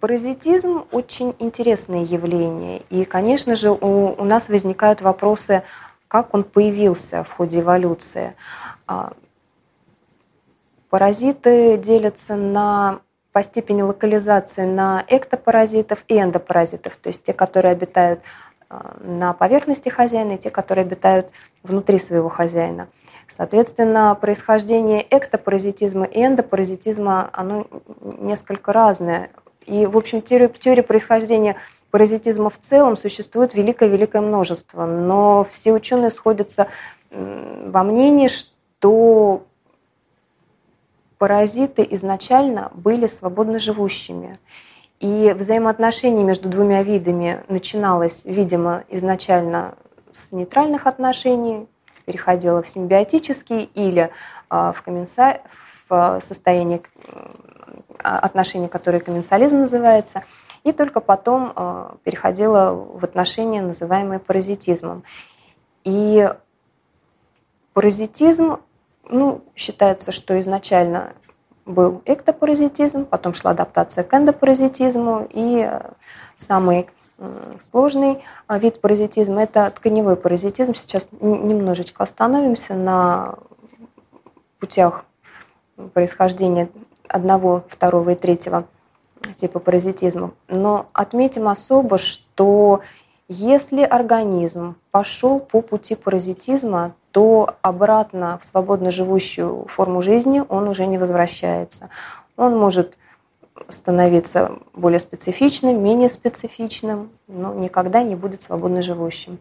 Паразитизм очень интересное явление. И, конечно же, у, у нас возникают вопросы, как он появился в ходе эволюции. А, паразиты делятся на, по степени локализации на эктопаразитов и эндопаразитов, то есть те, которые обитают а, на поверхности хозяина, и те, которые обитают внутри своего хозяина. Соответственно, происхождение эктопаразитизма и эндопаразитизма, оно несколько разное. И, в общем, теория, теория происхождения паразитизма в целом существует великое-великое множество, но все ученые сходятся во мнении, что паразиты изначально были свободно живущими. И взаимоотношения между двумя видами начиналось, видимо, изначально с нейтральных отношений, переходило в симбиотические или а, в, комменса... в состояние а, отношений, которое комменсализм называется, и только потом а, переходило в отношения, называемые паразитизмом. И паразитизм, ну, считается, что изначально был эктопаразитизм, потом шла адаптация к эндопаразитизму, и самый сложный вид паразитизма – это тканевой паразитизм. Сейчас немножечко остановимся на путях происхождения одного, второго и третьего типа паразитизма. Но отметим особо, что если организм пошел по пути паразитизма, то обратно в свободно живущую форму жизни он уже не возвращается. Он может становиться более специфичным, менее специфичным, но никогда не будет свободно живущим.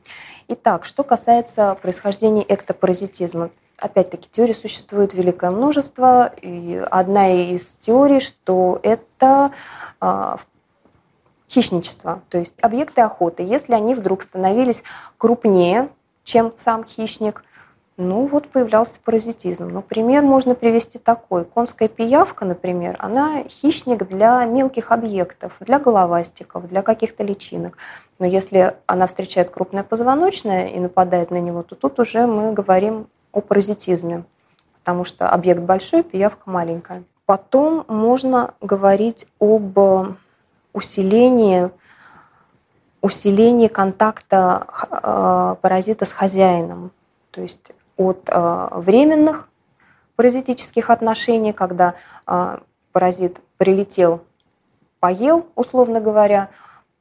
Итак, что касается происхождения эктопаразитизма. Опять-таки, теорий существует великое множество. И одна из теорий, что это а, хищничество, то есть объекты охоты. Если они вдруг становились крупнее, чем сам хищник, ну вот появлялся паразитизм. Ну, пример можно привести такой. Конская пиявка, например, она хищник для мелких объектов, для головастиков, для каких-то личинок. Но если она встречает крупное позвоночное и нападает на него, то тут уже мы говорим о паразитизме, потому что объект большой, пиявка маленькая. Потом можно говорить об усилении, усилении контакта э, паразита с хозяином. То есть от э, временных паразитических отношений, когда э, паразит прилетел, поел, условно говоря,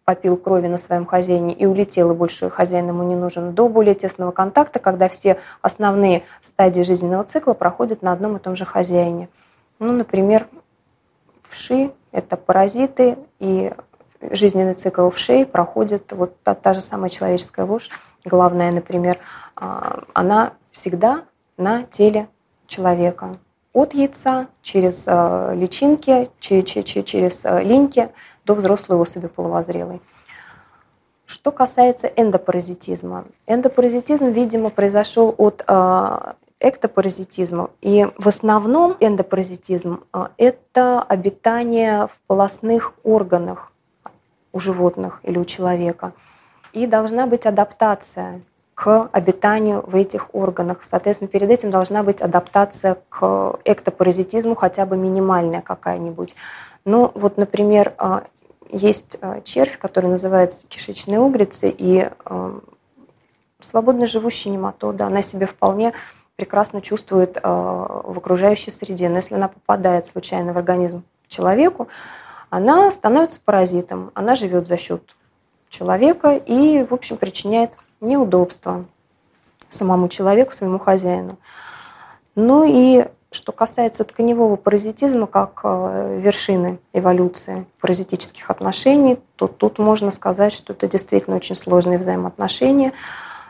попил крови на своем хозяине и улетел, и больше хозяин ему не нужен, до более тесного контакта, когда все основные стадии жизненного цикла проходят на одном и том же хозяине. Ну, например, вши – это паразиты, и жизненный цикл вшей проходит вот та, та же самая человеческая вошь, главная, например, а, она всегда на теле человека. От яйца, через э, личинки, через э, линьки до взрослой особи половозрелой. Что касается эндопаразитизма. Эндопаразитизм, видимо, произошел от э, эктопаразитизма. И в основном эндопаразитизм – это обитание в полостных органах у животных или у человека. И должна быть адаптация к обитанию в этих органах. Соответственно, перед этим должна быть адаптация к эктопаразитизму, хотя бы минимальная какая-нибудь. Ну, вот, например, а, есть а, червь, который называется кишечной угрицей, и а, свободно живущая нематода, она себе вполне прекрасно чувствует в окружающей среде. Но если она попадает случайно в организм человеку, она становится паразитом. Она живет за счет человека и, в общем, причиняет неудобства самому человеку, своему хозяину. Ну и что касается тканевого паразитизма как э, вершины эволюции паразитических отношений, то тут можно сказать, что это действительно очень сложные взаимоотношения,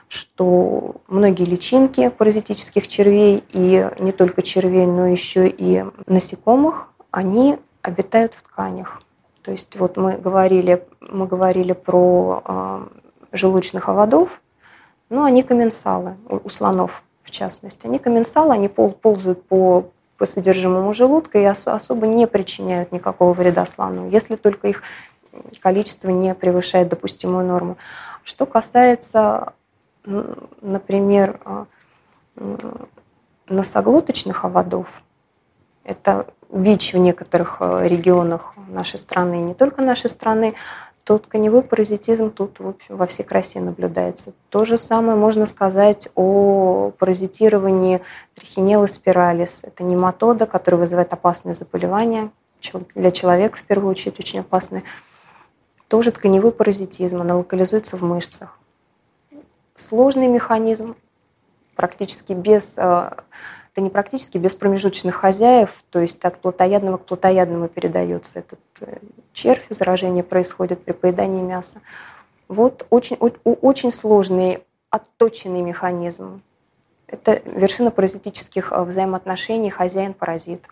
что многие личинки паразитических червей, и не только червей, но еще и насекомых, они обитают в тканях. То есть вот мы говорили, мы говорили про э, желудочных оводов, ну, они комменсалы, у слонов в частности. Они комменсалы, они ползают по, по содержимому желудка и особо не причиняют никакого вреда слону, если только их количество не превышает допустимую норму. Что касается, например, а, носоглоточных оводов, Это бич в некоторых э, регионах нашей страны, и не только нашей страны. Тут тканевой паразитизм тут в общем, во всей красе наблюдается. То же самое можно сказать о паразитировании трихинелла спиралис. Это нематода, которая вызывает опасные заболевания, для человека в первую очередь очень опасные. Тоже тканевой паразитизм, она локализуется в мышцах. Сложный механизм, практически без э, это не практически без промежуточных хозяев, то есть от плотоядного к плотоядному передается этот э, червь, заражение происходит при поедании мяса. Вот очень, очень сложный, отточенный механизм. Это вершина паразитических э, взаимоотношений хозяин-паразит.